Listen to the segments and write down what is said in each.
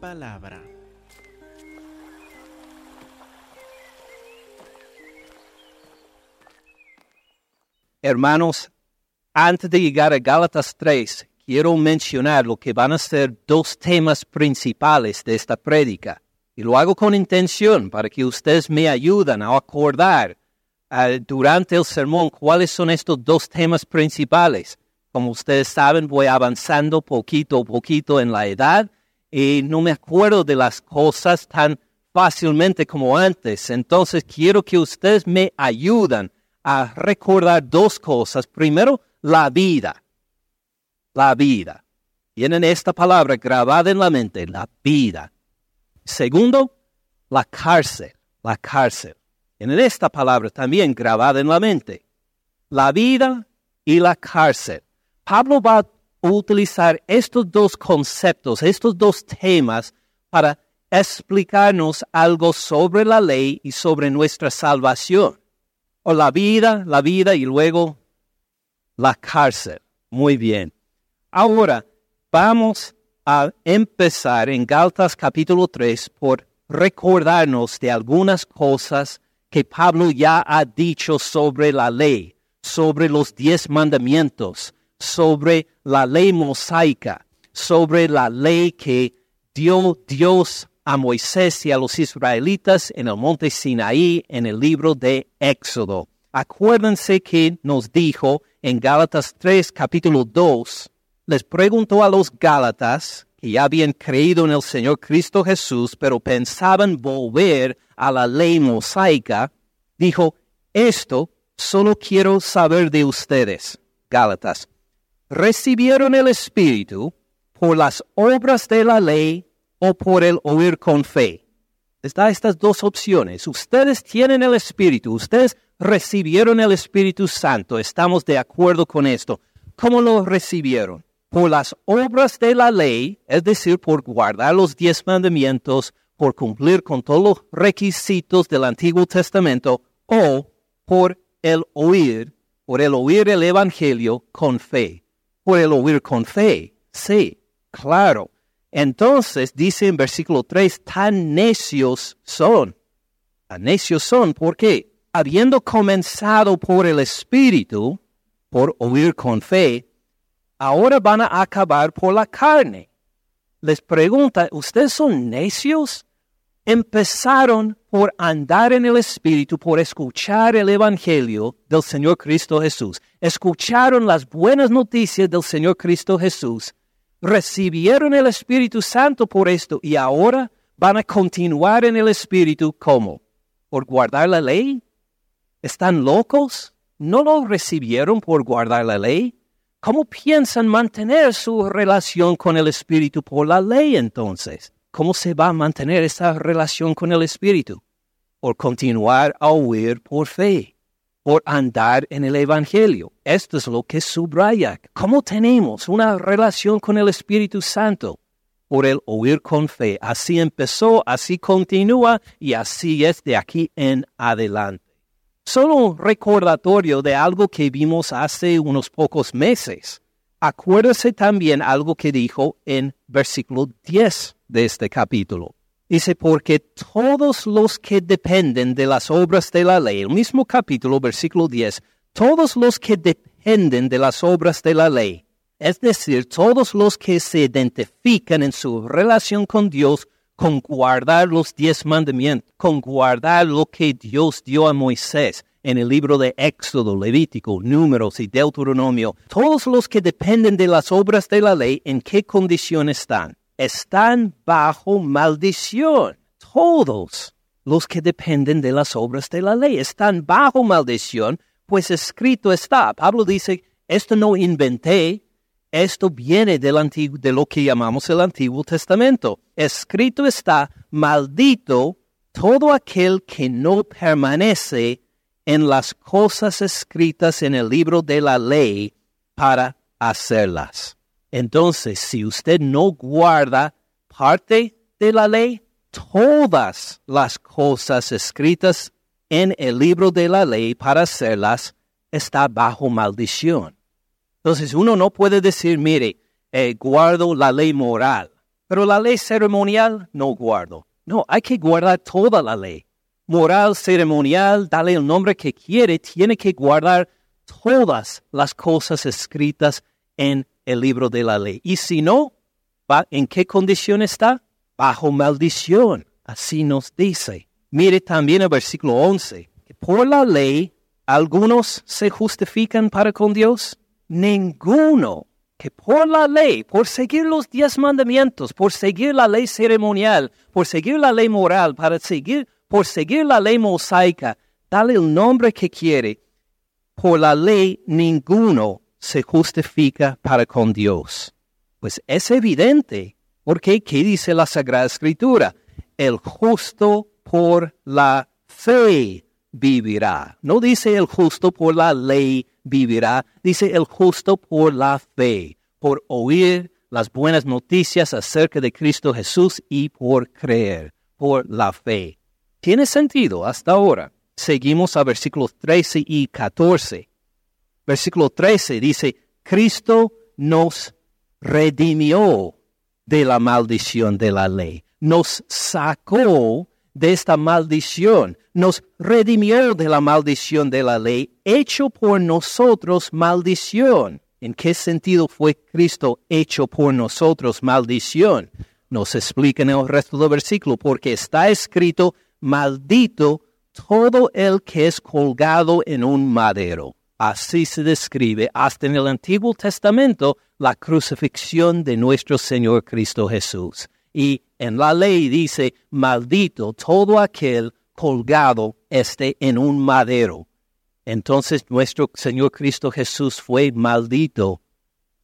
palabra. Hermanos, antes de llegar a Gálatas 3, quiero mencionar lo que van a ser dos temas principales de esta prédica. Y lo hago con intención para que ustedes me ayuden a acordar uh, durante el sermón cuáles son estos dos temas principales. Como ustedes saben, voy avanzando poquito a poquito en la edad y no me acuerdo de las cosas tan fácilmente como antes. Entonces quiero que ustedes me ayuden a recordar dos cosas. Primero, la vida. La vida. Tienen esta palabra grabada en la mente, la vida. Segundo, la cárcel, la cárcel. Tienen esta palabra también grabada en la mente. La vida y la cárcel. Pablo va utilizar estos dos conceptos, estos dos temas para explicarnos algo sobre la ley y sobre nuestra salvación o la vida, la vida y luego la cárcel. Muy bien. Ahora vamos a empezar en Galtas capítulo 3 por recordarnos de algunas cosas que Pablo ya ha dicho sobre la ley, sobre los diez mandamientos, sobre la ley mosaica, sobre la ley que dio Dios a Moisés y a los israelitas en el monte Sinaí en el libro de Éxodo. Acuérdense que nos dijo en Gálatas 3, capítulo 2, les preguntó a los Gálatas que ya habían creído en el Señor Cristo Jesús, pero pensaban volver a la ley mosaica, dijo, esto solo quiero saber de ustedes, Gálatas. ¿Recibieron el Espíritu por las obras de la ley o por el oír con fe. Está estas dos opciones. Ustedes tienen el Espíritu, ustedes recibieron el Espíritu Santo, estamos de acuerdo con esto. ¿Cómo lo recibieron? Por las obras de la ley, es decir, por guardar los diez mandamientos, por cumplir con todos los requisitos del Antiguo Testamento, o por el oír, por el oír el Evangelio con fe. Por el oír con fe, sí, claro. Entonces dice en versículo 3, tan necios son. Tan necios son porque, habiendo comenzado por el Espíritu, por oír con fe, ahora van a acabar por la carne. Les pregunta, ¿ustedes son necios? Empezaron por andar en el Espíritu, por escuchar el Evangelio del Señor Cristo Jesús. Escucharon las buenas noticias del Señor Cristo Jesús recibieron el Espíritu Santo por esto y ahora van a continuar en el Espíritu ¿cómo? ¿Por guardar la ley? ¿Están locos? ¿No lo recibieron por guardar la ley? ¿Cómo piensan mantener su relación con el Espíritu por la ley entonces? ¿Cómo se va a mantener esa relación con el Espíritu? Por continuar a oír por fe por andar en el Evangelio. Esto es lo que subraya. ¿Cómo tenemos una relación con el Espíritu Santo? Por el oír con fe. Así empezó, así continúa y así es de aquí en adelante. Solo un recordatorio de algo que vimos hace unos pocos meses. Acuérdese también algo que dijo en versículo 10 de este capítulo. Dice, porque todos los que dependen de las obras de la ley, el mismo capítulo, versículo 10, todos los que dependen de las obras de la ley, es decir, todos los que se identifican en su relación con Dios con guardar los diez mandamientos, con guardar lo que Dios dio a Moisés en el libro de Éxodo, Levítico, Números y Deuteronomio, todos los que dependen de las obras de la ley, ¿en qué condición están? están bajo maldición. Todos los que dependen de las obras de la ley están bajo maldición, pues escrito está. Pablo dice, esto no inventé, esto viene del antiguo, de lo que llamamos el Antiguo Testamento. Escrito está, maldito todo aquel que no permanece en las cosas escritas en el libro de la ley para hacerlas. Entonces, si usted no guarda parte de la ley, todas las cosas escritas en el libro de la ley para hacerlas está bajo maldición. Entonces uno no puede decir, mire, eh, guardo la ley moral, pero la ley ceremonial no guardo. No, hay que guardar toda la ley. Moral, ceremonial, dale el nombre que quiere, tiene que guardar todas las cosas escritas en el libro de la ley. Y si no, ¿en qué condición está? Bajo maldición. Así nos dice. Mire también el versículo 11, que por la ley algunos se justifican para con Dios. Ninguno que por la ley, por seguir los diez mandamientos, por seguir la ley ceremonial, por seguir la ley moral, para seguir, por seguir la ley mosaica, dale el nombre que quiere, por la ley ninguno se justifica para con Dios. Pues es evidente, porque ¿qué dice la Sagrada Escritura? El justo por la fe vivirá. No dice el justo por la ley vivirá, dice el justo por la fe, por oír las buenas noticias acerca de Cristo Jesús y por creer, por la fe. Tiene sentido hasta ahora. Seguimos a versículos 13 y 14. Versículo 13 dice, Cristo nos redimió de la maldición de la ley, nos sacó de esta maldición, nos redimió de la maldición de la ley, hecho por nosotros maldición. ¿En qué sentido fue Cristo hecho por nosotros maldición? Nos explica en el resto del versículo, porque está escrito, maldito todo el que es colgado en un madero. Así se describe hasta en el Antiguo Testamento la crucifixión de nuestro Señor Cristo Jesús. Y en la ley dice, maldito todo aquel colgado esté en un madero. Entonces nuestro Señor Cristo Jesús fue maldito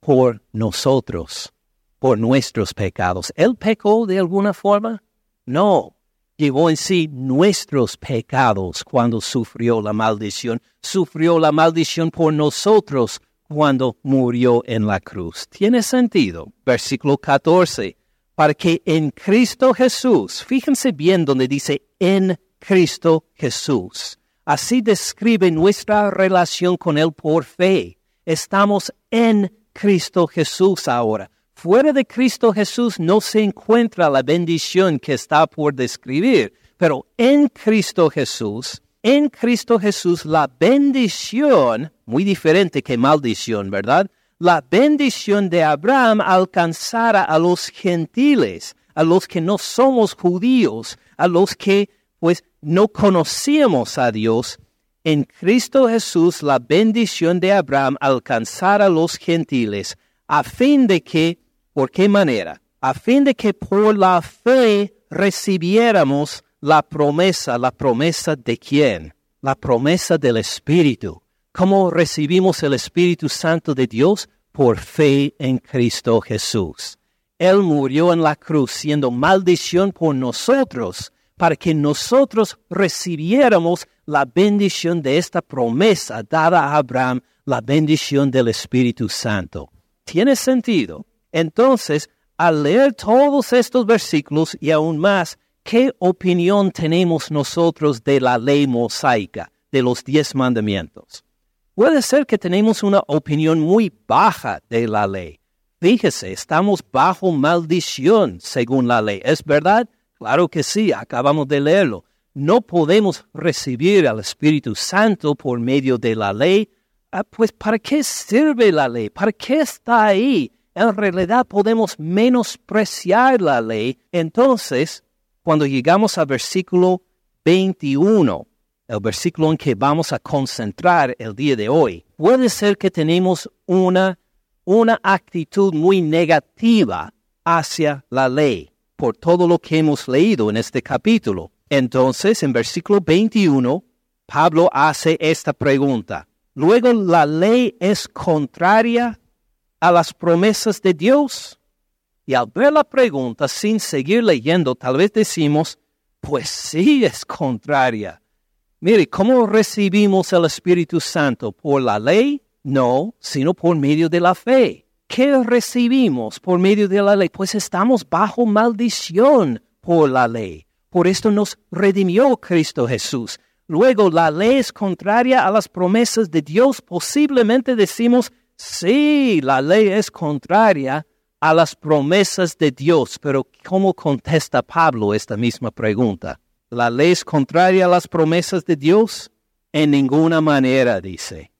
por nosotros, por nuestros pecados. ¿Él pecó de alguna forma? No. Llevó en sí nuestros pecados cuando sufrió la maldición. Sufrió la maldición por nosotros cuando murió en la cruz. Tiene sentido. Versículo 14 para que en Cristo Jesús, fíjense bien donde dice en Cristo Jesús. Así describe nuestra relación con Él por fe. Estamos en Cristo Jesús ahora. Fuera de Cristo Jesús no se encuentra la bendición que está por describir, pero en Cristo Jesús, en Cristo Jesús la bendición, muy diferente que maldición, ¿verdad? la bendición de Abraham alcanzara a los gentiles, a los que no somos judíos, a los que pues no conocíamos a Dios. En Cristo Jesús la bendición de Abraham alcanzara a los gentiles, a fin de que, ¿por qué manera? A fin de que por la fe recibiéramos la promesa, la promesa de quién? La promesa del Espíritu. ¿Cómo recibimos el Espíritu Santo de Dios? Por fe en Cristo Jesús. Él murió en la cruz siendo maldición por nosotros, para que nosotros recibiéramos la bendición de esta promesa dada a Abraham, la bendición del Espíritu Santo. ¿Tiene sentido? Entonces, al leer todos estos versículos y aún más, ¿qué opinión tenemos nosotros de la ley mosaica, de los diez mandamientos? Puede ser que tenemos una opinión muy baja de la ley. Fíjese, estamos bajo maldición según la ley. ¿Es verdad? Claro que sí, acabamos de leerlo. No podemos recibir al Espíritu Santo por medio de la ley. Ah, pues ¿para qué sirve la ley? ¿Para qué está ahí? En realidad podemos menospreciar la ley. Entonces, cuando llegamos al versículo 21, el versículo en que vamos a concentrar el día de hoy, puede ser que tenemos una, una actitud muy negativa hacia la ley por todo lo que hemos leído en este capítulo. Entonces, en versículo 21, Pablo hace esta pregunta. Luego, ¿la ley es contraria a las promesas de Dios? Y al ver la pregunta, sin seguir leyendo, tal vez decimos, pues sí es contraria Mire, ¿cómo recibimos el Espíritu Santo? ¿Por la ley? No, sino por medio de la fe. ¿Qué recibimos por medio de la ley? Pues estamos bajo maldición por la ley. Por esto nos redimió Cristo Jesús. Luego, la ley es contraria a las promesas de Dios. Posiblemente decimos, sí, la ley es contraria a las promesas de Dios. Pero ¿cómo contesta Pablo esta misma pregunta? ¿La ley es contraria a las promesas de Dios? En ninguna manera, dice.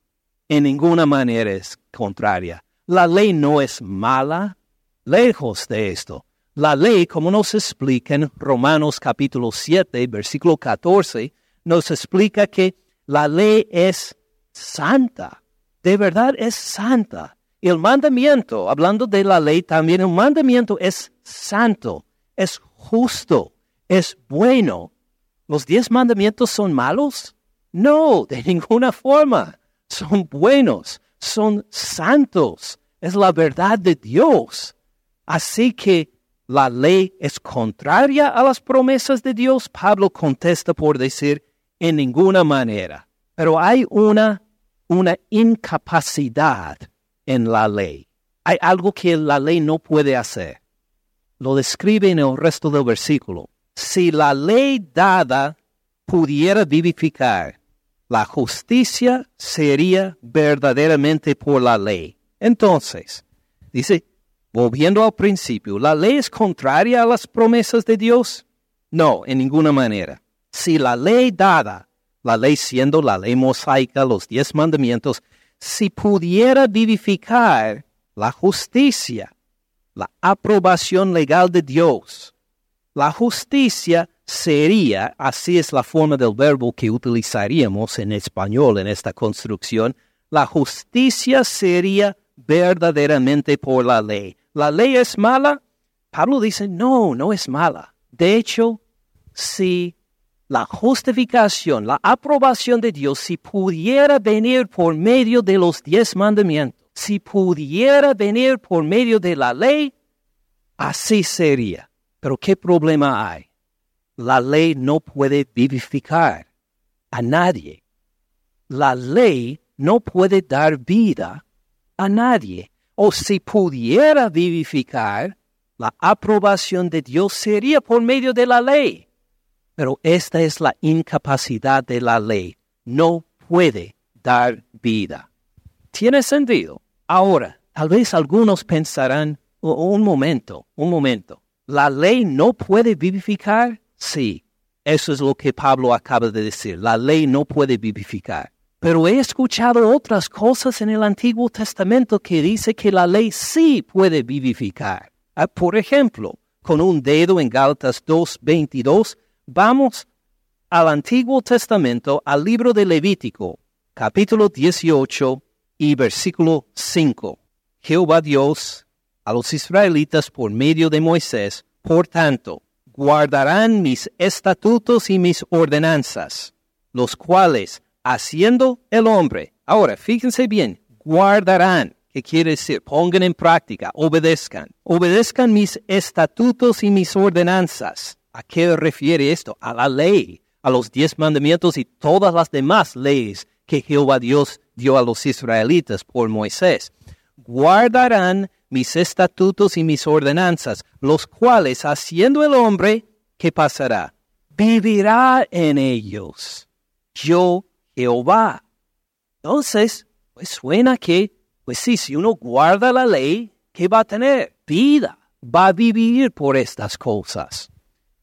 En ninguna manera es contraria. La ley no es mala. Lejos de esto. La ley, como nos explica en Romanos capítulo 7, versículo 14, nos explica que la ley es santa. De verdad es santa. El mandamiento, hablando de la ley también, el mandamiento es santo, es justo, es bueno. ¿Los diez mandamientos son malos? No, de ninguna forma. Son buenos, son santos. Es la verdad de Dios. Así que la ley es contraria a las promesas de Dios? Pablo contesta por decir, en ninguna manera. Pero hay una, una incapacidad en la ley. Hay algo que la ley no puede hacer. Lo describe en el resto del versículo. Si la ley dada pudiera vivificar, la justicia sería verdaderamente por la ley. Entonces, dice, Volviendo al principio, ¿la ley es contraria a las promesas de Dios? No, en ninguna manera. Si la ley dada, la ley siendo la ley mosaica, los diez mandamientos, si pudiera vivificar la justicia, la aprobación legal de Dios, la justicia sería, así es la forma del verbo que utilizaríamos en español en esta construcción, la justicia sería verdaderamente por la ley ¿La ley es mala? Pablo dice, no, no es mala. De hecho, si la justificación, la aprobación de Dios, si pudiera venir por medio de los diez mandamientos, si pudiera venir por medio de la ley, así sería. Pero ¿qué problema hay? La ley no puede vivificar a nadie. La ley no puede dar vida a nadie o si pudiera vivificar, la aprobación de Dios sería por medio de la ley. Pero esta es la incapacidad de la ley. No puede dar vida. ¿Tiene sentido? Ahora, tal vez algunos pensarán, un momento, un momento. ¿La ley no puede vivificar? Sí, eso es lo que Pablo acaba de decir. La ley no puede vivificar. Pero he escuchado otras cosas en el Antiguo Testamento que dice que la ley sí puede vivificar. Ah, por ejemplo, con un dedo en Gálatas 2.22, vamos al Antiguo Testamento, al libro de Levítico, capítulo 18 y versículo 5. Jehová Dios a los israelitas por medio de Moisés, por tanto, guardarán mis estatutos y mis ordenanzas, los cuales haciendo el hombre. Ahora, fíjense bien, guardarán, ¿qué quiere decir? Pongan en práctica, obedezcan. Obedezcan mis estatutos y mis ordenanzas. ¿A qué refiere esto? A la ley, a los diez mandamientos y todas las demás leyes que Jehová Dios dio a los israelitas por Moisés. Guardarán mis estatutos y mis ordenanzas, los cuales haciendo el hombre, ¿qué pasará? Vivirá en ellos. Yo Jehová. Entonces, pues suena que, pues sí, si uno guarda la ley, ¿qué va a tener? Vida. Va a vivir por estas cosas.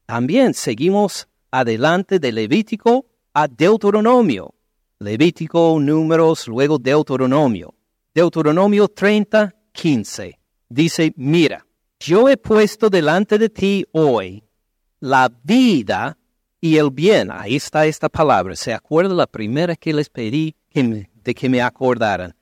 También seguimos adelante de Levítico a Deuteronomio. Levítico, números, luego Deuteronomio. Deuteronomio 30, 15. Dice, mira, yo he puesto delante de ti hoy la vida y el bien. Ahí está esta palabra. ¿Se acuerda la primera que les pedí de que me acordaran?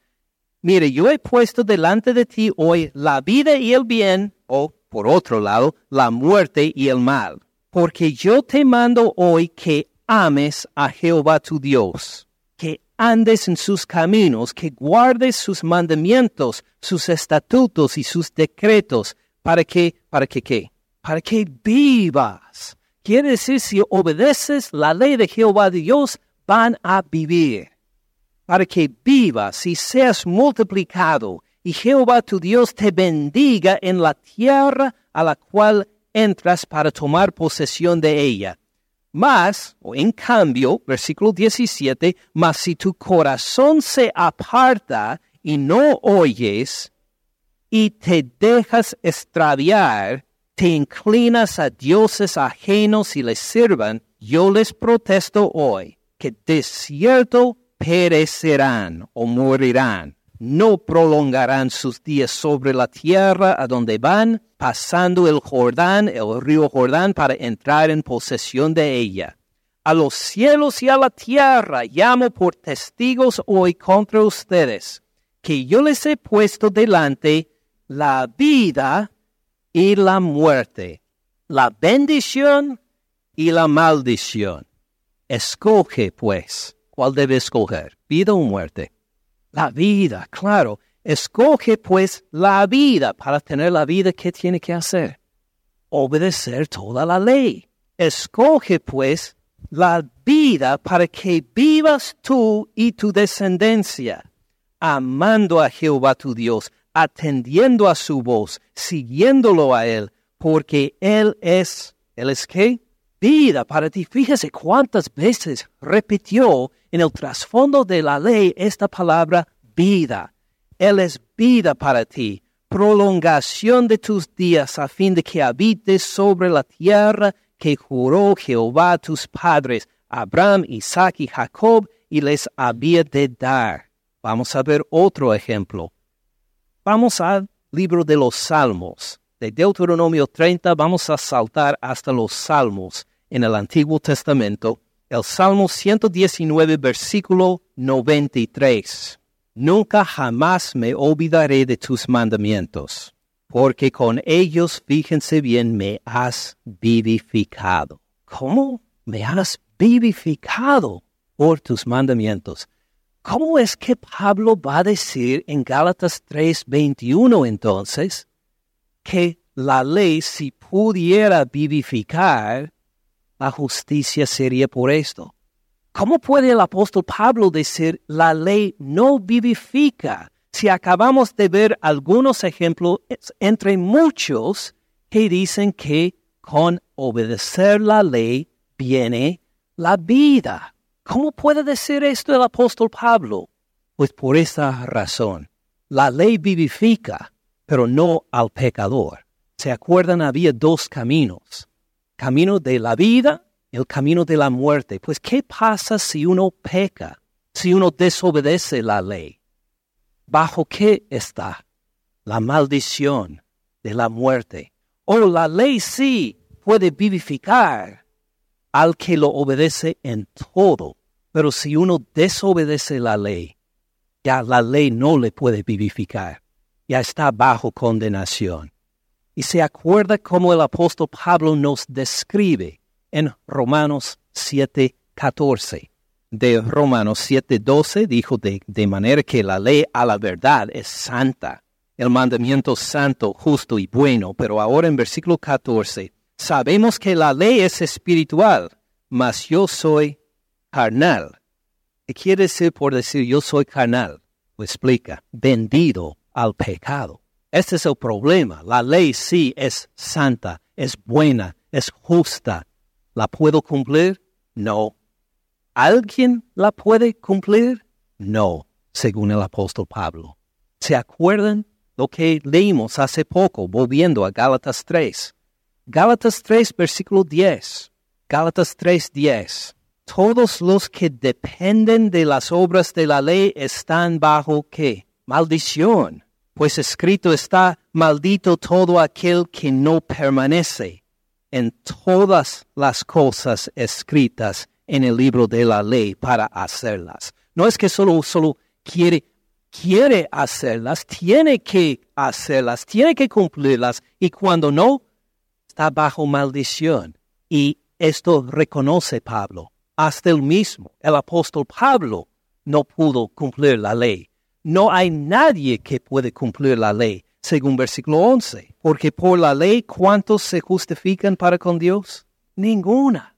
Mire, yo he puesto delante de ti hoy la vida y el bien, o por otro lado, la muerte y el mal. Porque yo te mando hoy que ames a Jehová tu Dios, que andes en sus caminos, que guardes sus mandamientos, sus estatutos y sus decretos, para que, para que qué, para que vivas. Quiere decir, si obedeces la ley de Jehová Dios, van a vivir. Para que vivas y seas multiplicado, y Jehová tu Dios te bendiga en la tierra a la cual entras para tomar posesión de ella. Mas, o en cambio, versículo 17, mas si tu corazón se aparta y no oyes, y te dejas extraviar, te inclinas a dioses ajenos y les sirvan, yo les protesto hoy que de cierto perecerán o morirán. No prolongarán sus días sobre la tierra a donde van, pasando el Jordán, el río Jordán, para entrar en posesión de ella. A los cielos y a la tierra llamo por testigos hoy contra ustedes, que yo les he puesto delante la vida y la muerte, la bendición y la maldición. Escoge, pues, ¿cuál debe escoger? ¿Vida o muerte? La vida, claro. Escoge, pues, la vida. Para tener la vida, ¿qué tiene que hacer? Obedecer toda la ley. Escoge, pues, la vida para que vivas tú y tu descendencia, amando a Jehová tu Dios, atendiendo a su voz, siguiéndolo a Él, porque Él es, ¿Él es qué? Vida para ti. Fíjese cuántas veces repitió en el trasfondo de la ley esta palabra vida. Él es vida para ti, prolongación de tus días a fin de que habites sobre la tierra que juró Jehová a tus padres, Abraham, Isaac y Jacob, y les había de dar. Vamos a ver otro ejemplo. Vamos al libro de los Salmos. De Deuteronomio 30 vamos a saltar hasta los Salmos en el Antiguo Testamento. El Salmo 119, versículo 93. Nunca jamás me olvidaré de tus mandamientos, porque con ellos, fíjense bien, me has vivificado. ¿Cómo? Me has vivificado por tus mandamientos. ¿Cómo es que Pablo va a decir en Gálatas 3:21 entonces que la ley si pudiera vivificar, la justicia sería por esto? ¿Cómo puede el apóstol Pablo decir la ley no vivifica si acabamos de ver algunos ejemplos entre muchos que dicen que con obedecer la ley viene la vida? ¿Cómo puede decir esto el apóstol Pablo? Pues por esta razón. La ley vivifica, pero no al pecador. ¿Se acuerdan? Había dos caminos. Camino de la vida, el camino de la muerte. Pues ¿qué pasa si uno peca? Si uno desobedece la ley. ¿Bajo qué está? La maldición de la muerte. O oh, la ley sí puede vivificar, al que lo obedece en todo. Pero si uno desobedece la ley, ya la ley no le puede vivificar, ya está bajo condenación. Y se acuerda cómo el apóstol Pablo nos describe en Romanos 7:14. De Romanos 7:12 dijo de, de manera que la ley a la verdad es santa, el mandamiento santo, justo y bueno, pero ahora en versículo 14 Sabemos que la ley es espiritual, mas yo soy carnal. ¿Qué quiere decir por decir yo soy carnal? Lo explica, vendido al pecado. Este es el problema. La ley sí es santa, es buena, es justa. ¿La puedo cumplir? No. ¿Alguien la puede cumplir? No, según el apóstol Pablo. ¿Se acuerdan lo que leímos hace poco, volviendo a Gálatas 3? Gálatas 3, versículo 10. Gálatas 3, 10. Todos los que dependen de las obras de la ley están bajo qué? Maldición. Pues escrito está, maldito todo aquel que no permanece en todas las cosas escritas en el libro de la ley para hacerlas. No es que solo, solo quiere, quiere hacerlas, tiene que hacerlas, tiene que cumplirlas, y cuando no, está bajo maldición. Y esto reconoce Pablo. Hasta el mismo, el apóstol Pablo, no pudo cumplir la ley. No hay nadie que puede cumplir la ley, según versículo 11. Porque por la ley, ¿cuántos se justifican para con Dios? Ninguna.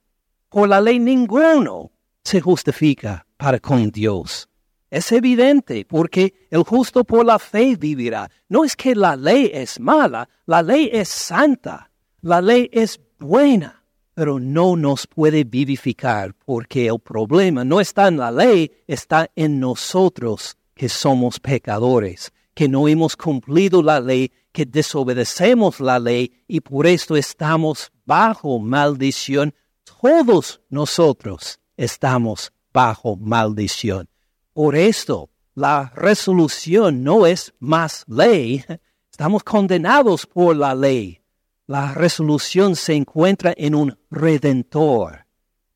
Por la ley, ninguno se justifica para con Dios. Es evidente porque el justo por la fe vivirá. No es que la ley es mala, la ley es santa. La ley es buena, pero no nos puede vivificar porque el problema no está en la ley, está en nosotros que somos pecadores, que no hemos cumplido la ley, que desobedecemos la ley y por esto estamos bajo maldición. Todos nosotros estamos bajo maldición. Por esto, la resolución no es más ley. Estamos condenados por la ley. La resolución se encuentra en un redentor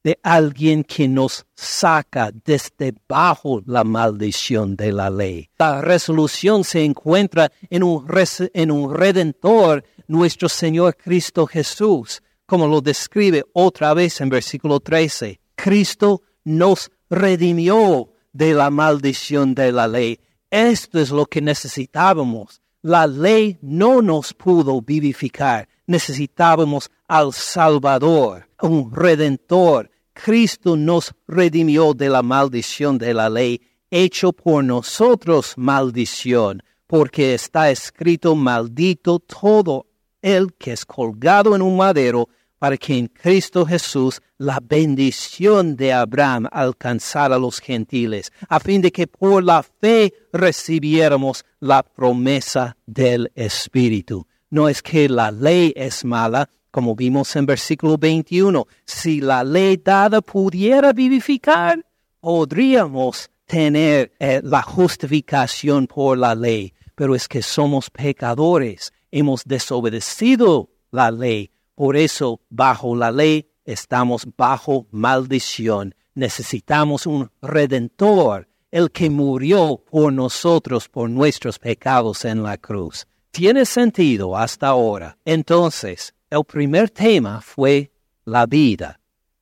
de alguien que nos saca desde bajo la maldición de la ley. La resolución se encuentra en un, en un redentor, nuestro Señor Cristo Jesús, como lo describe otra vez en versículo 13. Cristo nos redimió de la maldición de la ley. Esto es lo que necesitábamos. La ley no nos pudo vivificar. Necesitábamos al Salvador un redentor. Cristo nos redimió de la maldición de la ley, hecho por nosotros maldición, porque está escrito maldito todo el que es colgado en un madero, para que en Cristo Jesús la bendición de Abraham alcanzara a los gentiles, a fin de que por la fe recibiéramos la promesa del Espíritu. No es que la ley es mala, como vimos en versículo 21, si la ley dada pudiera vivificar, podríamos tener eh, la justificación por la ley, pero es que somos pecadores, hemos desobedecido la ley, por eso bajo la ley estamos bajo maldición, necesitamos un redentor, el que murió por nosotros, por nuestros pecados en la cruz. Tiene sentido hasta ahora. Entonces, el primer tema fue la vida,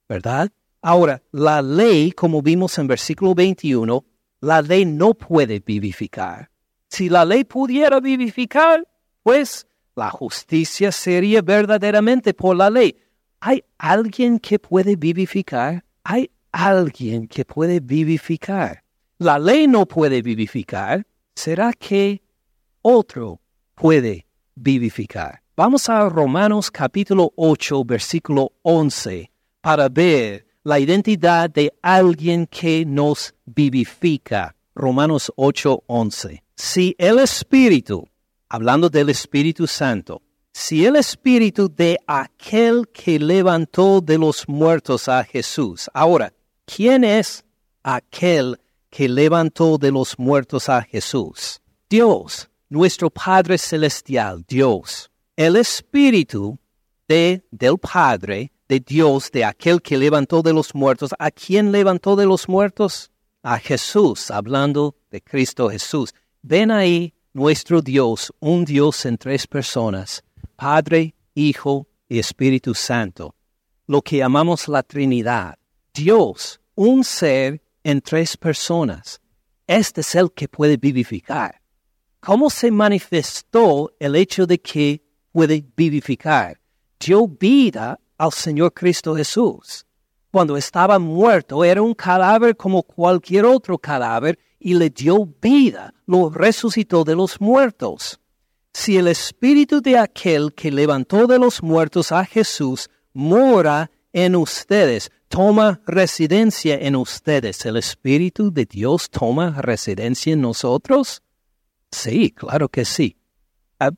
¿verdad? Ahora, la ley, como vimos en versículo 21, la ley no puede vivificar. Si la ley pudiera vivificar, pues la justicia sería verdaderamente por la ley. ¿Hay alguien que puede vivificar? ¿Hay alguien que puede vivificar? La ley no puede vivificar. ¿Será que otro puede vivificar? Vamos a Romanos capítulo 8, versículo 11, para ver la identidad de alguien que nos vivifica. Romanos 8, 11. Si el Espíritu, hablando del Espíritu Santo, si el Espíritu de aquel que levantó de los muertos a Jesús. Ahora, ¿quién es aquel que levantó de los muertos a Jesús? Dios, nuestro Padre Celestial, Dios el espíritu de, del Padre, de Dios, de aquel que levantó de los muertos. ¿A quién levantó de los muertos? A Jesús, hablando de Cristo Jesús. Ven ahí nuestro Dios, un Dios en tres personas, Padre, Hijo y Espíritu Santo, lo que llamamos la Trinidad. Dios, un ser en tres personas. Este es el que puede vivificar. ¿Cómo se manifestó el hecho de que puede vivificar. Dio vida al Señor Cristo Jesús. Cuando estaba muerto era un cadáver como cualquier otro cadáver y le dio vida, lo resucitó de los muertos. Si el espíritu de aquel que levantó de los muertos a Jesús mora en ustedes, toma residencia en ustedes, ¿el espíritu de Dios toma residencia en nosotros? Sí, claro que sí.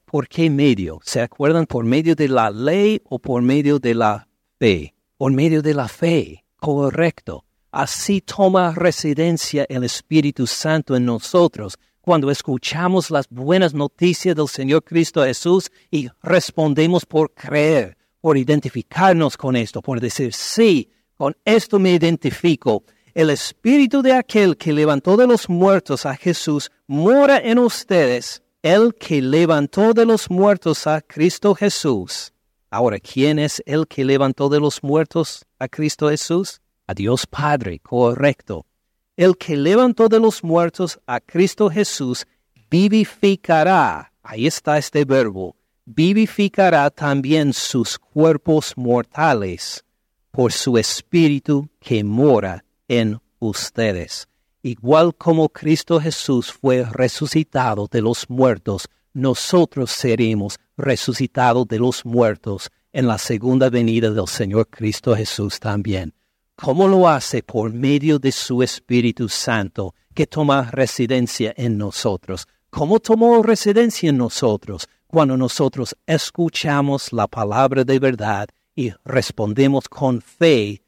¿Por qué medio? ¿Se acuerdan por medio de la ley o por medio de la fe? Por medio de la fe, correcto. Así toma residencia el Espíritu Santo en nosotros cuando escuchamos las buenas noticias del Señor Cristo Jesús y respondemos por creer, por identificarnos con esto, por decir, sí, con esto me identifico. El Espíritu de aquel que levantó de los muertos a Jesús mora en ustedes el que levantó de los muertos a Cristo Jesús. Ahora, ¿quién es el que levantó de los muertos a Cristo Jesús? A Dios Padre, correcto. El que levantó de los muertos a Cristo Jesús vivificará, ahí está este verbo, vivificará también sus cuerpos mortales por su espíritu que mora en ustedes. Igual como Cristo Jesús fue resucitado de los muertos, nosotros seremos resucitados de los muertos en la segunda venida del Señor Cristo Jesús también. ¿Cómo lo hace? Por medio de su Espíritu Santo, que toma residencia en nosotros. ¿Cómo tomó residencia en nosotros? Cuando nosotros escuchamos la palabra de verdad y respondemos con fe,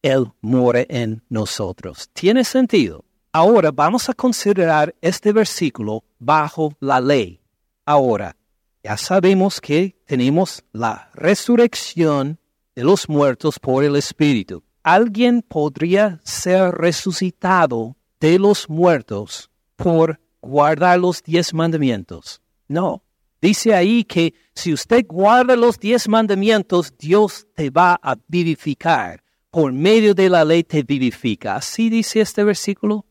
Él muere en nosotros. ¿Tiene sentido? Ahora vamos a considerar este versículo bajo la ley. Ahora, ya sabemos que tenemos la resurrección de los muertos por el Espíritu. ¿Alguien podría ser resucitado de los muertos por guardar los diez mandamientos? No. Dice ahí que si usted guarda los diez mandamientos, Dios te va a vivificar. Por medio de la ley te vivifica. ¿Así dice este versículo?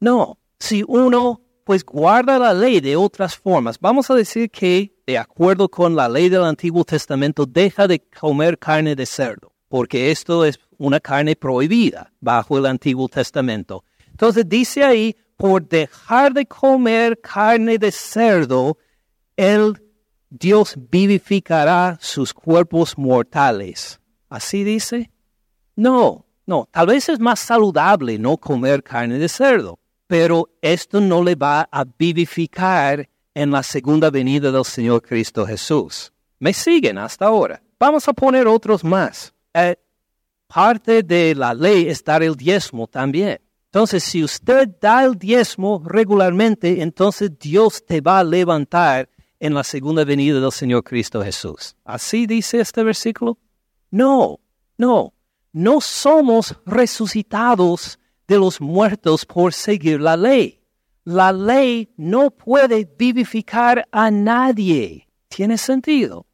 No, si uno pues guarda la ley de otras formas, vamos a decir que de acuerdo con la ley del Antiguo Testamento deja de comer carne de cerdo, porque esto es una carne prohibida bajo el Antiguo Testamento. Entonces dice ahí, por dejar de comer carne de cerdo, el Dios vivificará sus cuerpos mortales. ¿Así dice? No, no, tal vez es más saludable no comer carne de cerdo pero esto no le va a vivificar en la segunda venida del Señor Cristo Jesús. ¿Me siguen hasta ahora? Vamos a poner otros más. Eh, parte de la ley es dar el diezmo también. Entonces, si usted da el diezmo regularmente, entonces Dios te va a levantar en la segunda venida del Señor Cristo Jesús. ¿Así dice este versículo? No, no, no somos resucitados de los muertos por seguir la ley. La ley no puede vivificar a nadie. ¿Tiene sentido?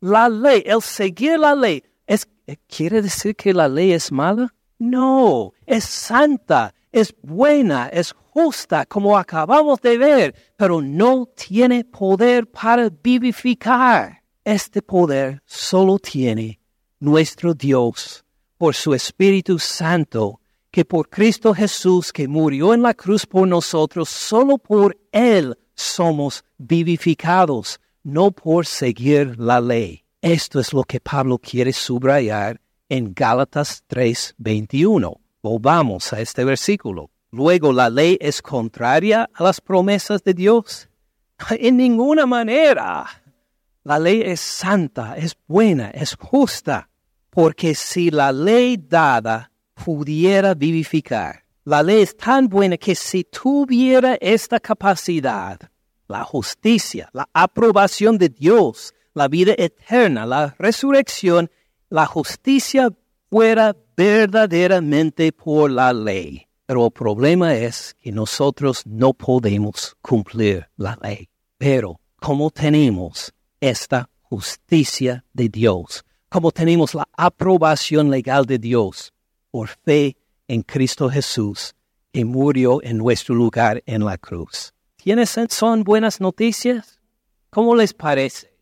La ley, el seguir la ley, es, ¿quiere decir que la ley es mala? No, es santa, es buena, es justa, como acabamos de ver, pero no tiene poder para vivificar. Este poder solo tiene nuestro Dios por su Espíritu Santo que por Cristo Jesús que murió en la cruz por nosotros, solo por Él somos vivificados, no por seguir la ley. Esto es lo que Pablo quiere subrayar en Gálatas 3:21. Volvamos a este versículo. Luego, ¿la ley es contraria a las promesas de Dios? En ninguna manera. La ley es santa, es buena, es justa, porque si la ley dada pudiera vivificar. La ley es tan buena que si tuviera esta capacidad, la justicia, la aprobación de Dios, la vida eterna, la resurrección, la justicia fuera verdaderamente por la ley. Pero el problema es que nosotros no podemos cumplir la ley. Pero como tenemos esta justicia de Dios, como tenemos la aprobación legal de Dios, por fe en Cristo Jesús, que murió en nuestro lugar en la cruz. ¿Tienes, son buenas noticias? ¿Cómo les parece?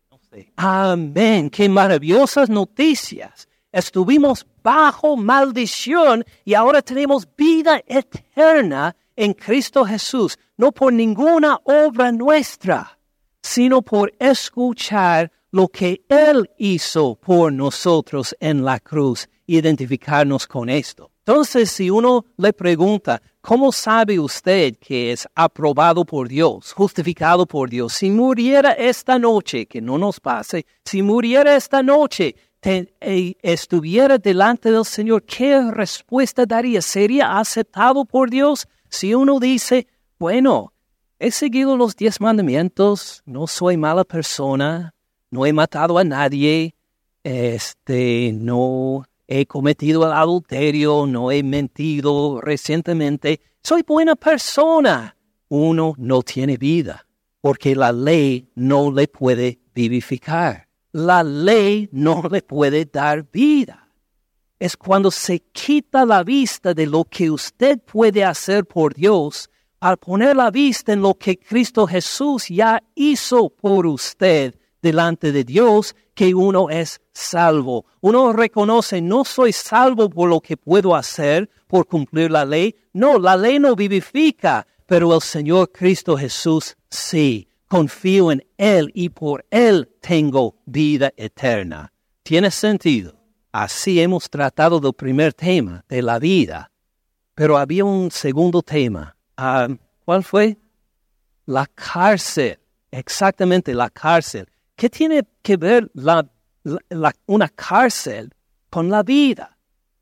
Amén, qué maravillosas noticias. Estuvimos bajo maldición y ahora tenemos vida eterna en Cristo Jesús, no por ninguna obra nuestra, sino por escuchar lo que Él hizo por nosotros en la cruz identificarnos con esto. Entonces, si uno le pregunta, ¿cómo sabe usted que es aprobado por Dios, justificado por Dios? Si muriera esta noche, que no nos pase, si muriera esta noche, eh, estuviera delante del Señor, ¿qué respuesta daría? ¿Sería aceptado por Dios? Si uno dice, bueno, he seguido los diez mandamientos, no soy mala persona, no he matado a nadie, este, no he cometido el adulterio, no he mentido recientemente, soy buena persona. Uno no tiene vida, porque la ley no le puede vivificar. La ley no le puede dar vida. Es cuando se quita la vista de lo que usted puede hacer por Dios al poner la vista en lo que Cristo Jesús ya hizo por usted delante de Dios que uno es salvo. Uno reconoce, no soy salvo por lo que puedo hacer, por cumplir la ley. No, la ley no vivifica, pero el Señor Cristo Jesús sí. Confío en Él y por Él tengo vida eterna. ¿Tiene sentido? Así hemos tratado del primer tema, de la vida. Pero había un segundo tema. Ah, ¿Cuál fue? La cárcel, exactamente la cárcel. ¿Qué tiene que ver la, una cárcel con la vida?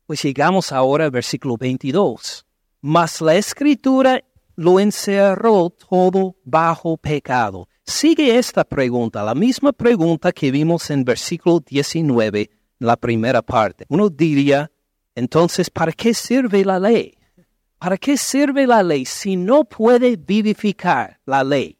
Pues llegamos ahora al versículo 22. Mas la escritura lo encerró todo bajo pecado. Sigue esta pregunta, la misma pregunta que vimos en versículo 19, la primera parte. Uno diría, entonces, ¿para qué sirve la ley? ¿Para qué sirve la ley si no puede vivificar la ley?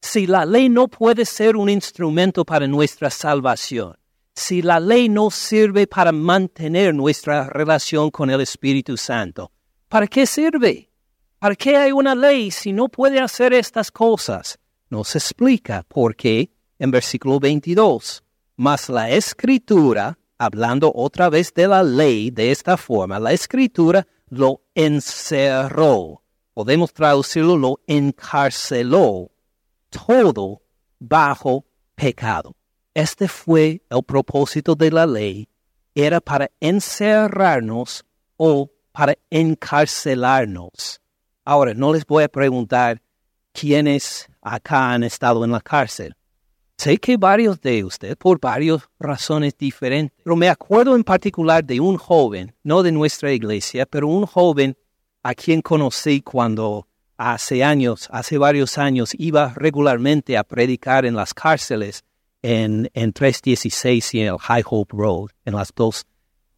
Si la ley no puede ser un instrumento para nuestra salvación, si la ley no sirve para mantener nuestra relación con el Espíritu Santo, ¿para qué sirve? ¿Para qué hay una ley si no puede hacer estas cosas? Nos explica por qué en versículo 22. Mas la escritura, hablando otra vez de la ley de esta forma, la escritura lo encerró. Podemos traducirlo, lo encarceló todo bajo pecado. Este fue el propósito de la ley, era para encerrarnos o para encarcelarnos. Ahora, no les voy a preguntar quiénes acá han estado en la cárcel. Sé que varios de ustedes, por varias razones diferentes, pero me acuerdo en particular de un joven, no de nuestra iglesia, pero un joven a quien conocí cuando hace años, hace varios años, iba regularmente a predicar en las cárceles en, en 316 y en el High Hope Road, en las dos,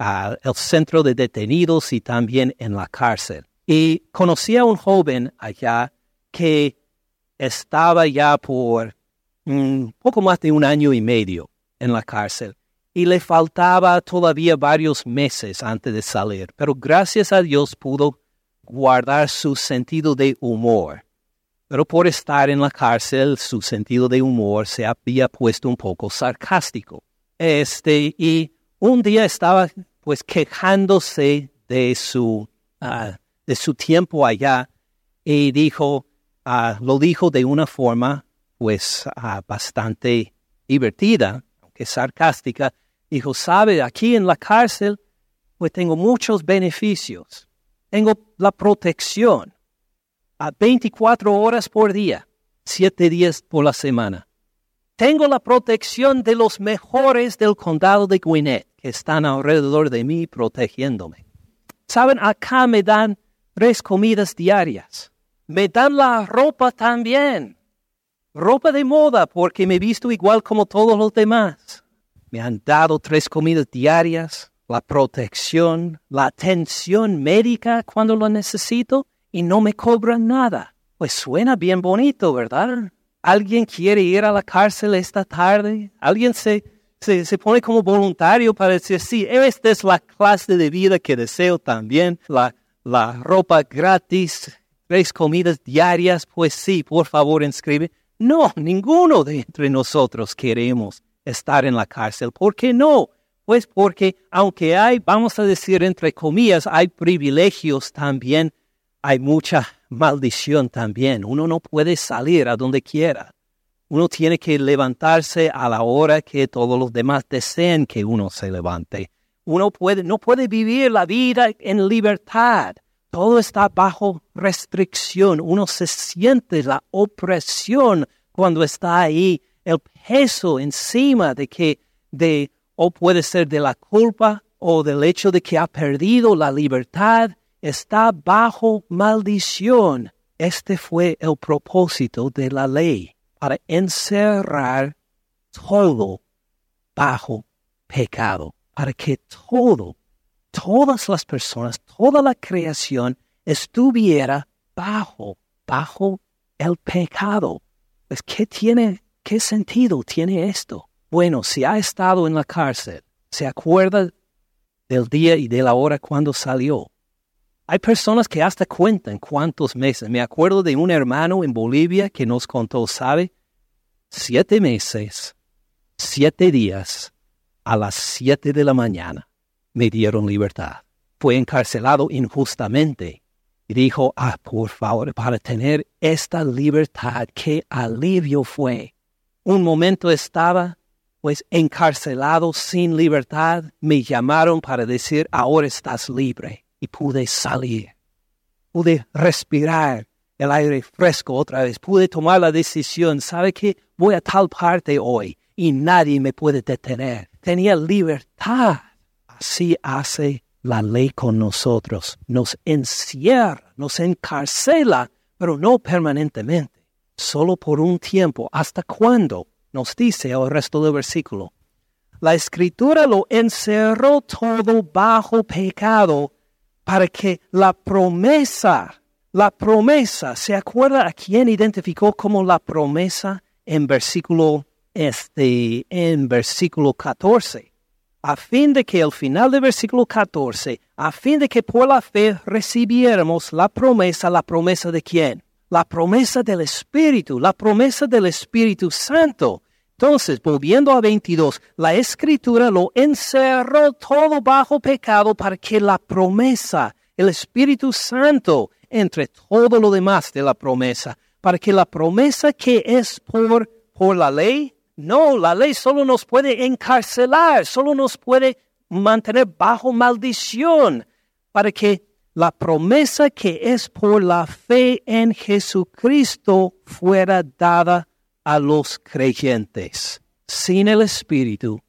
uh, el centro de detenidos y también en la cárcel. Y conocí a un joven allá que estaba ya por un poco más de un año y medio en la cárcel y le faltaba todavía varios meses antes de salir, pero gracias a Dios pudo guardar su sentido de humor. Pero por estar en la cárcel, su sentido de humor se había puesto un poco sarcástico. Este, y un día estaba pues quejándose de su, ah, de su tiempo allá y dijo, Ah, lo dijo de una forma pues ah, bastante divertida, aunque sarcástica. Dijo, sabe, aquí en la cárcel pues tengo muchos beneficios. Tengo la protección a 24 horas por día, 7 días por la semana. Tengo la protección de los mejores del condado de Gwinnett que están alrededor de mí protegiéndome. Saben, acá me dan tres comidas diarias me dan la ropa también. Ropa de moda porque me visto igual como todos los demás. Me han dado tres comidas diarias, la protección, la atención médica cuando lo necesito y no me cobran nada. Pues suena bien bonito, ¿verdad? ¿Alguien quiere ir a la cárcel esta tarde? ¿Alguien se, se, se, pone como voluntario para decir, sí, esta es la clase de vida que deseo también, la, la ropa gratis, tres comidas diarias, pues sí, por favor inscribe. No, ninguno de entre nosotros queremos estar en la cárcel. ¿Por qué no? Pues porque aunque hay, vamos a decir entre comillas, hay privilegios también, hay mucha maldición también. Uno no puede salir a donde quiera. Uno tiene que levantarse a la hora que todos los demás deseen que uno se levante. Uno puede, no puede vivir la vida en libertad todo está bajo restricción. Uno se siente la opresión cuando está ahí, el peso encima de que, de, o puede ser de la culpa o del hecho de que ha perdido la libertad, está bajo maldición. Este fue el propósito de la ley, para encerrar todo bajo pecado, para que todo todas las personas, toda la creación estuviera bajo, bajo el pecado. Pues, ¿qué tiene, qué sentido tiene esto? Bueno, si ha estado en la cárcel, se acuerda del día y de la hora cuando salió. Hay personas que hasta cuentan cuántos meses. Me acuerdo de un hermano en Bolivia que nos contó, ¿sabe? Siete meses, siete días, a las siete de la mañana me dieron libertad. Fue encarcelado injustamente. Y dijo, ah, por favor, para tener esta libertad, qué alivio fue. Un momento estaba, pues, encarcelado sin libertad. Me llamaron para decir, ahora estás libre. Pude salir. Pude respirar el aire fresco otra vez. Pude tomar la decisión, ¿sabe qué? Voy a tal parte hoy y nadie me puede detener. Tenía libertad. Así hace la ley con nosotros. Nos encierra, nos encarcela, pero no permanentemente. Solo por un tiempo. ¿Hasta cuándo? Nos dice el resto del versículo. La escritura lo encerró todo bajo pecado para que la promesa, la promesa, ¿se acuerda a quién identificó como la promesa en versículo este en versículo 14? A fin de que al final del versículo 14, a fin de que por la fe recibiéramos la promesa, la promesa de quién? La promesa del Espíritu, la promesa del Espíritu Santo. Entonces, volviendo a 22, la escritura lo encerró todo bajo pecado para que la promesa, el Espíritu Santo, entre todo lo demás de la promesa, para que la promesa que es por, por la ley, no, la ley solo nos puede encarcelar, solo nos puede mantener bajo maldición, para que la promesa que es por la fe en Jesucristo fuera dada a los creyentes. Sin el Espíritu,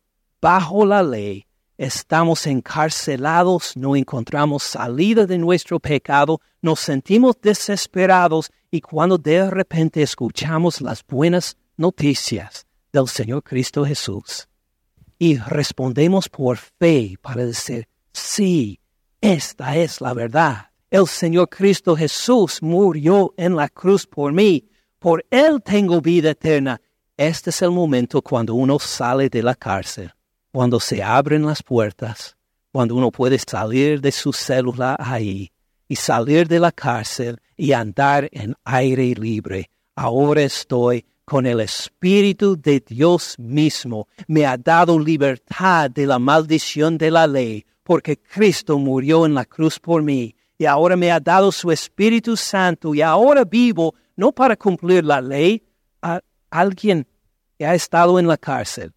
bajo la ley, estamos encarcelados, no encontramos salida de nuestro pecado, nos sentimos desesperados y cuando de repente escuchamos las buenas noticias del Señor Cristo Jesús y respondemos por fe para decir, sí, esta es la verdad. El Señor Cristo Jesús murió en la cruz por mí por Él tengo vida eterna. Este es el momento cuando uno sale de la cárcel, cuando se abren las puertas, cuando uno puede salir de su célula ahí y salir de la cárcel y andar en aire libre. Ahora estoy con el Espíritu de Dios mismo. Me ha dado libertad de la maldición de la ley, porque Cristo murió en la cruz por mí. Y ahora me ha dado su Espíritu Santo y ahora vivo no para cumplir la ley, a alguien que ha estado en la cárcel,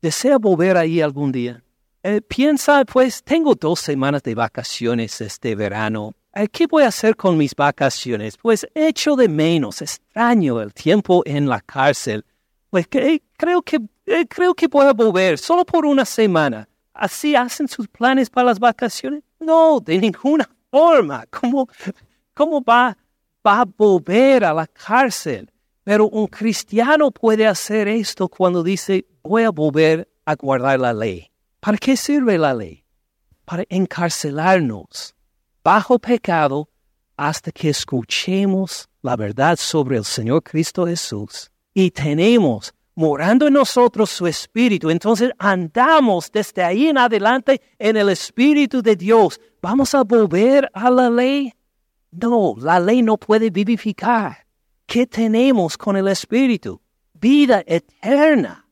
desea volver ahí algún día. Eh, piensa, pues tengo dos semanas de vacaciones este verano. Eh, ¿Qué voy a hacer con mis vacaciones? Pues echo de menos, extraño el tiempo en la cárcel. Pues que, creo, que, eh, creo que voy a volver solo por una semana. ¿Así hacen sus planes para las vacaciones? No, de ninguna forma. ¿Cómo, cómo va va a volver a la cárcel. Pero un cristiano puede hacer esto cuando dice, voy a volver a guardar la ley. ¿Para qué sirve la ley? Para encarcelarnos bajo pecado hasta que escuchemos la verdad sobre el Señor Cristo Jesús y tenemos morando en nosotros su espíritu. Entonces andamos desde ahí en adelante en el espíritu de Dios. ¿Vamos a volver a la ley? No, la ley no puede vivificar. ¿Qué tenemos con el Espíritu? Vida eterna.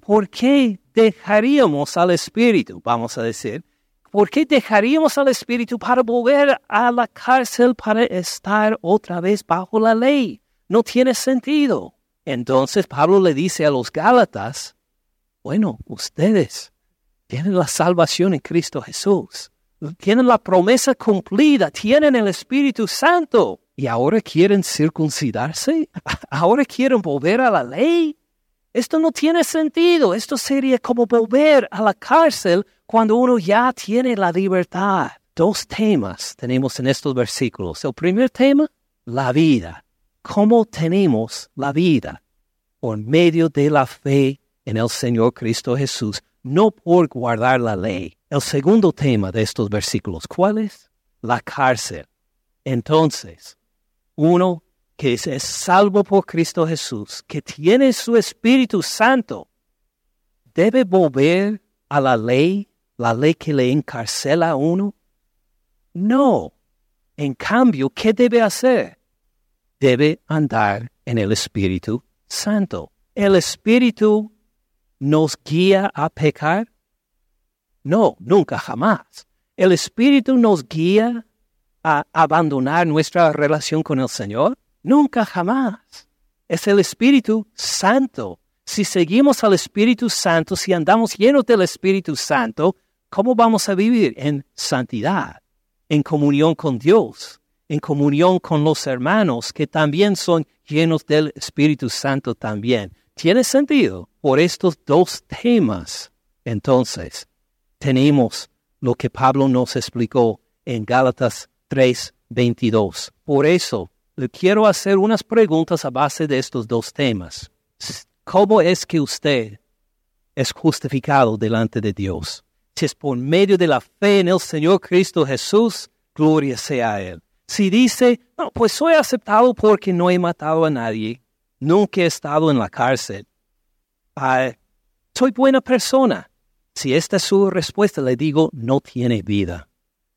¿Por qué dejaríamos al Espíritu? Vamos a decir. ¿Por qué dejaríamos al Espíritu para volver a la cárcel para estar otra vez bajo la ley? No tiene sentido. Entonces Pablo le dice a los Gálatas, bueno, ustedes tienen la salvación en Cristo Jesús tienen la promesa cumplida, tienen el Espíritu Santo y ahora quieren circuncidarse, ahora quieren volver a la ley. Esto no tiene sentido, esto sería como volver a la cárcel cuando uno ya tiene la libertad. Dos temas tenemos en estos versículos. El primer tema, la vida. ¿Cómo tenemos la vida? Por medio de la fe en el Señor Cristo Jesús, no por guardar la ley. El segundo tema de estos versículos, ¿cuál es? La cárcel. Entonces, uno que es salvo por Cristo Jesús, que tiene su Espíritu Santo, debe volver a la ley, la ley que le encarcela a uno. No. En cambio, ¿qué debe hacer? Debe andar en el Espíritu Santo. El Espíritu nos guía a pecar. No, nunca jamás. ¿El Espíritu nos guía a abandonar nuestra relación con el Señor? Nunca jamás. Es el Espíritu Santo. Si seguimos al Espíritu Santo, si andamos llenos del Espíritu Santo, ¿cómo vamos a vivir? En santidad, en comunión con Dios, en comunión con los hermanos que también son llenos del Espíritu Santo también. ¿Tiene sentido? Por estos dos temas, entonces, tenemos lo que Pablo nos explicó en Gálatas 3, 22. Por eso, le quiero hacer unas preguntas a base de estos dos temas. ¿Cómo es que usted es justificado delante de Dios? Si es por medio de la fe en el Señor Cristo Jesús, gloria sea a Él. Si dice, no, pues soy aceptado porque no he matado a nadie, nunca he estado en la cárcel, ah, soy buena persona. Si esta es su respuesta, le digo, no tiene vida.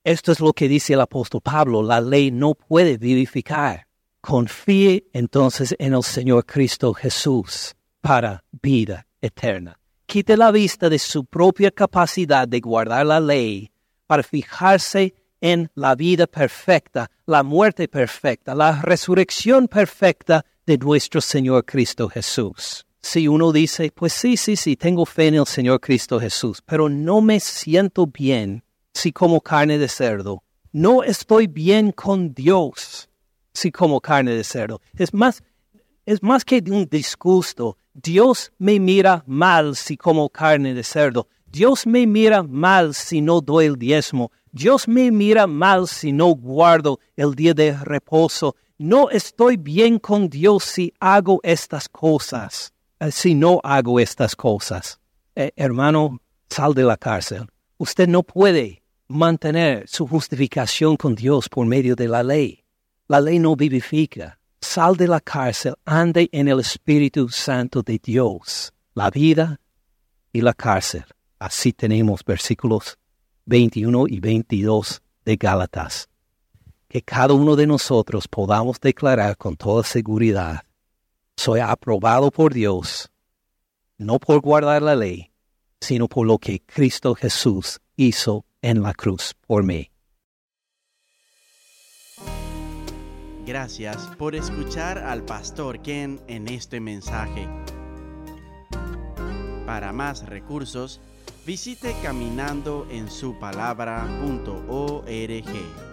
Esto es lo que dice el apóstol Pablo, la ley no puede vivificar. Confíe entonces en el Señor Cristo Jesús para vida eterna. Quite la vista de su propia capacidad de guardar la ley para fijarse en la vida perfecta, la muerte perfecta, la resurrección perfecta de nuestro Señor Cristo Jesús. Si uno dice, pues sí, sí, sí, tengo fe en el Señor Cristo Jesús, pero no me siento bien si como carne de cerdo. No estoy bien con Dios si como carne de cerdo. Es más, es más que un disgusto. Dios me mira mal si como carne de cerdo. Dios me mira mal si no doy el diezmo. Dios me mira mal si no guardo el día de reposo. No estoy bien con Dios si hago estas cosas, si no hago estas cosas. Eh, hermano, sal de la cárcel. Usted no puede mantener su justificación con Dios por medio de la ley. La ley no vivifica. Sal de la cárcel, ande en el Espíritu Santo de Dios. La vida y la cárcel. Así tenemos versículos 21 y 22 de Gálatas. Que cada uno de nosotros podamos declarar con toda seguridad, soy aprobado por Dios, no por guardar la ley, sino por lo que Cristo Jesús hizo en la cruz por mí. Gracias por escuchar al pastor Ken en este mensaje. Para más recursos, visite caminandoensupalabra.org.